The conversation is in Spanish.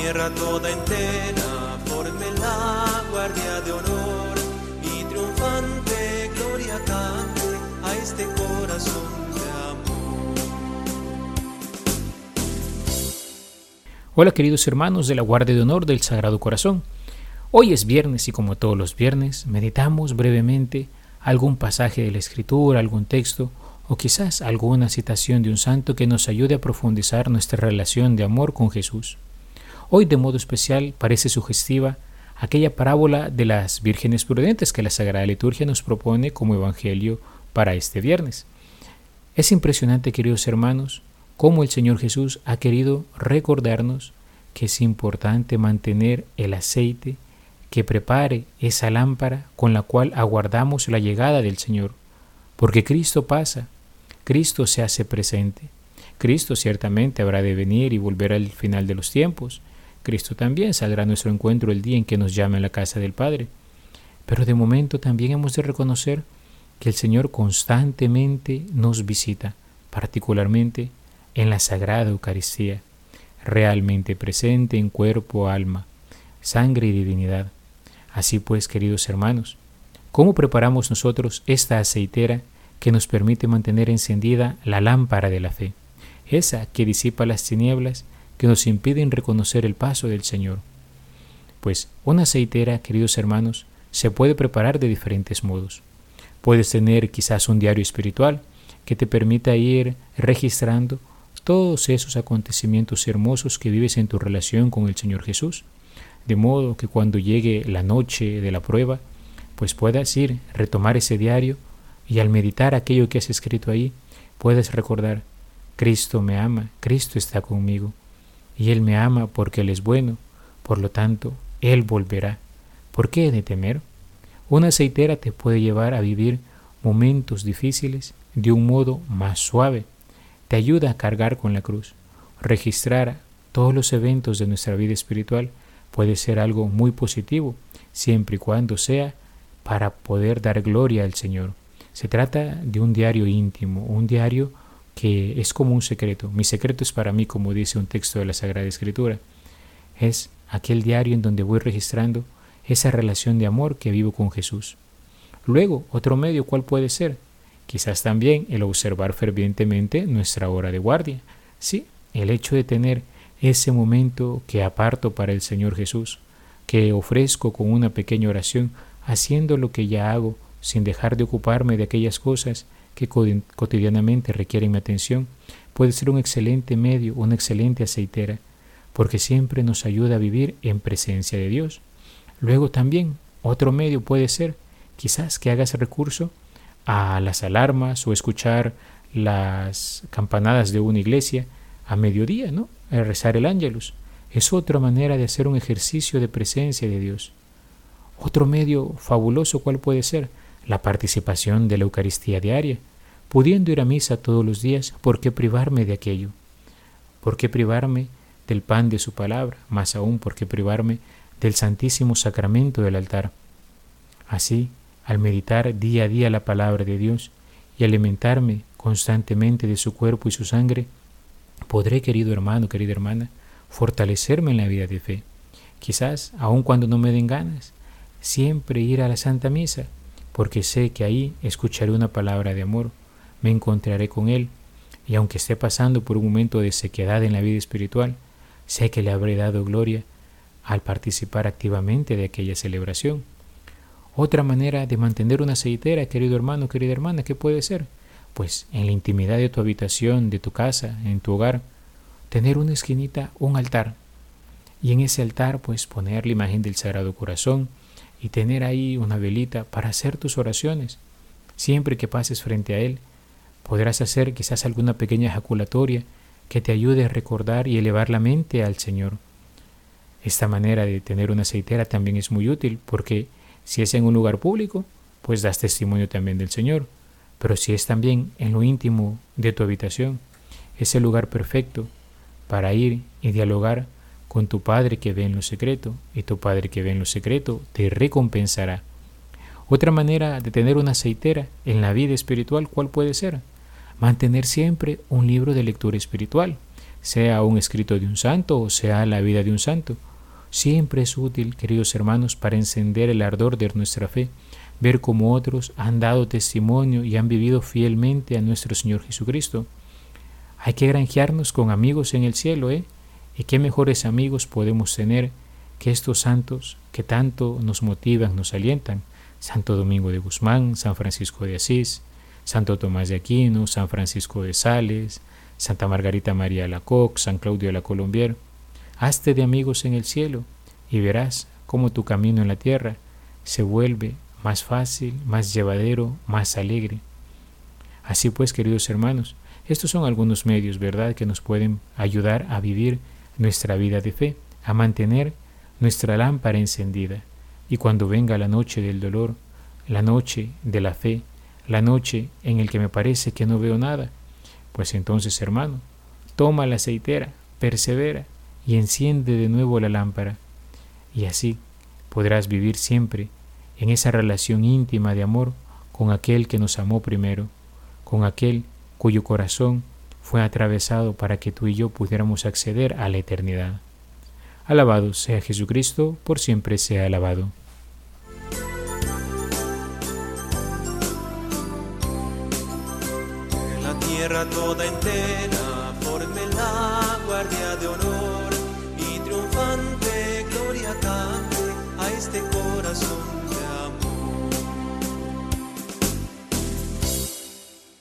tierra toda entera la guardia de honor triunfante gloria a este corazón de amor. Hola queridos hermanos de la Guardia de Honor del Sagrado Corazón. Hoy es viernes y como todos los viernes meditamos brevemente algún pasaje de la Escritura, algún texto o quizás alguna citación de un santo que nos ayude a profundizar nuestra relación de amor con Jesús. Hoy de modo especial parece sugestiva aquella parábola de las vírgenes prudentes que la Sagrada Liturgia nos propone como Evangelio para este viernes. Es impresionante, queridos hermanos, cómo el Señor Jesús ha querido recordarnos que es importante mantener el aceite que prepare esa lámpara con la cual aguardamos la llegada del Señor, porque Cristo pasa, Cristo se hace presente. Cristo ciertamente habrá de venir y volver al final de los tiempos. Cristo también saldrá a nuestro encuentro el día en que nos llame a la casa del Padre. Pero de momento también hemos de reconocer que el Señor constantemente nos visita, particularmente en la Sagrada Eucaristía, realmente presente en cuerpo, alma, sangre y divinidad. Así pues, queridos hermanos, ¿cómo preparamos nosotros esta aceitera que nos permite mantener encendida la lámpara de la fe, esa que disipa las tinieblas que nos impiden reconocer el paso del Señor. Pues una aceitera, queridos hermanos, se puede preparar de diferentes modos. Puedes tener quizás un diario espiritual que te permita ir registrando todos esos acontecimientos hermosos que vives en tu relación con el Señor Jesús, de modo que cuando llegue la noche de la prueba, pues puedas ir, retomar ese diario y al meditar aquello que has escrito ahí, puedes recordar, Cristo me ama, Cristo está conmigo, y Él me ama porque Él es bueno, por lo tanto, Él volverá. ¿Por qué he de temer? Una aceitera te puede llevar a vivir momentos difíciles de un modo más suave. Te ayuda a cargar con la cruz. Registrar todos los eventos de nuestra vida espiritual puede ser algo muy positivo, siempre y cuando sea para poder dar gloria al Señor. Se trata de un diario íntimo, un diario que es como un secreto. Mi secreto es para mí, como dice un texto de la Sagrada Escritura. Es aquel diario en donde voy registrando esa relación de amor que vivo con Jesús. Luego, otro medio, ¿cuál puede ser? Quizás también el observar fervientemente nuestra hora de guardia. Sí, el hecho de tener ese momento que aparto para el Señor Jesús, que ofrezco con una pequeña oración, haciendo lo que ya hago sin dejar de ocuparme de aquellas cosas que cotidianamente requieren mi atención, puede ser un excelente medio, una excelente aceitera, porque siempre nos ayuda a vivir en presencia de Dios. Luego también otro medio puede ser quizás que hagas recurso a las alarmas o escuchar las campanadas de una iglesia a mediodía, ¿no? A rezar el ángelus. Es otra manera de hacer un ejercicio de presencia de Dios. Otro medio fabuloso, ¿cuál puede ser? La participación de la Eucaristía diaria. Pudiendo ir a misa todos los días, ¿por qué privarme de aquello? ¿Por qué privarme del pan de su palabra? Más aún, ¿por qué privarme del Santísimo Sacramento del altar? Así, al meditar día a día la palabra de Dios y alimentarme constantemente de su cuerpo y su sangre, podré, querido hermano, querida hermana, fortalecerme en la vida de fe. Quizás, aun cuando no me den ganas, siempre ir a la Santa Misa, porque sé que ahí escucharé una palabra de amor, me encontraré con Él, y aunque esté pasando por un momento de sequedad en la vida espiritual, sé que le habré dado gloria al participar activamente de aquella celebración. Otra manera de mantener una aceitera, querido hermano, querida hermana, ¿qué puede ser? Pues en la intimidad de tu habitación, de tu casa, en tu hogar, tener una esquinita, un altar, y en ese altar pues poner la imagen del Sagrado Corazón, y tener ahí una velita para hacer tus oraciones. Siempre que pases frente a Él, podrás hacer quizás alguna pequeña ejaculatoria que te ayude a recordar y elevar la mente al Señor. Esta manera de tener una aceitera también es muy útil porque si es en un lugar público, pues das testimonio también del Señor. Pero si es también en lo íntimo de tu habitación, es el lugar perfecto para ir y dialogar con tu Padre que ve en lo secreto, y tu Padre que ve en lo secreto te recompensará. Otra manera de tener una aceitera en la vida espiritual, ¿cuál puede ser? Mantener siempre un libro de lectura espiritual. sea un escrito de un santo o sea la vida de un santo. Siempre es útil, queridos hermanos, para encender el ardor de nuestra fe, ver cómo otros han dado testimonio y han vivido fielmente a nuestro Señor Jesucristo. Hay que granjearnos con amigos en el cielo, ¿eh? ¿Y qué mejores amigos podemos tener que estos santos que tanto nos motivan, nos alientan? Santo Domingo de Guzmán, San Francisco de Asís, Santo Tomás de Aquino, San Francisco de Sales, Santa Margarita María de la Coque, San Claudio de la Colombier. Hazte de amigos en el cielo y verás cómo tu camino en la tierra se vuelve más fácil, más llevadero, más alegre. Así pues, queridos hermanos, estos son algunos medios, ¿verdad?, que nos pueden ayudar a vivir nuestra vida de fe, a mantener nuestra lámpara encendida. Y cuando venga la noche del dolor, la noche de la fe, la noche en el que me parece que no veo nada, pues entonces, hermano, toma la aceitera, persevera y enciende de nuevo la lámpara. Y así podrás vivir siempre en esa relación íntima de amor con aquel que nos amó primero, con aquel cuyo corazón fue atravesado para que tú y yo pudiéramos acceder a la eternidad. Alabado sea Jesucristo, por siempre sea alabado. la tierra toda entera forme la guardia de honor y triunfante gloria cante a este corazón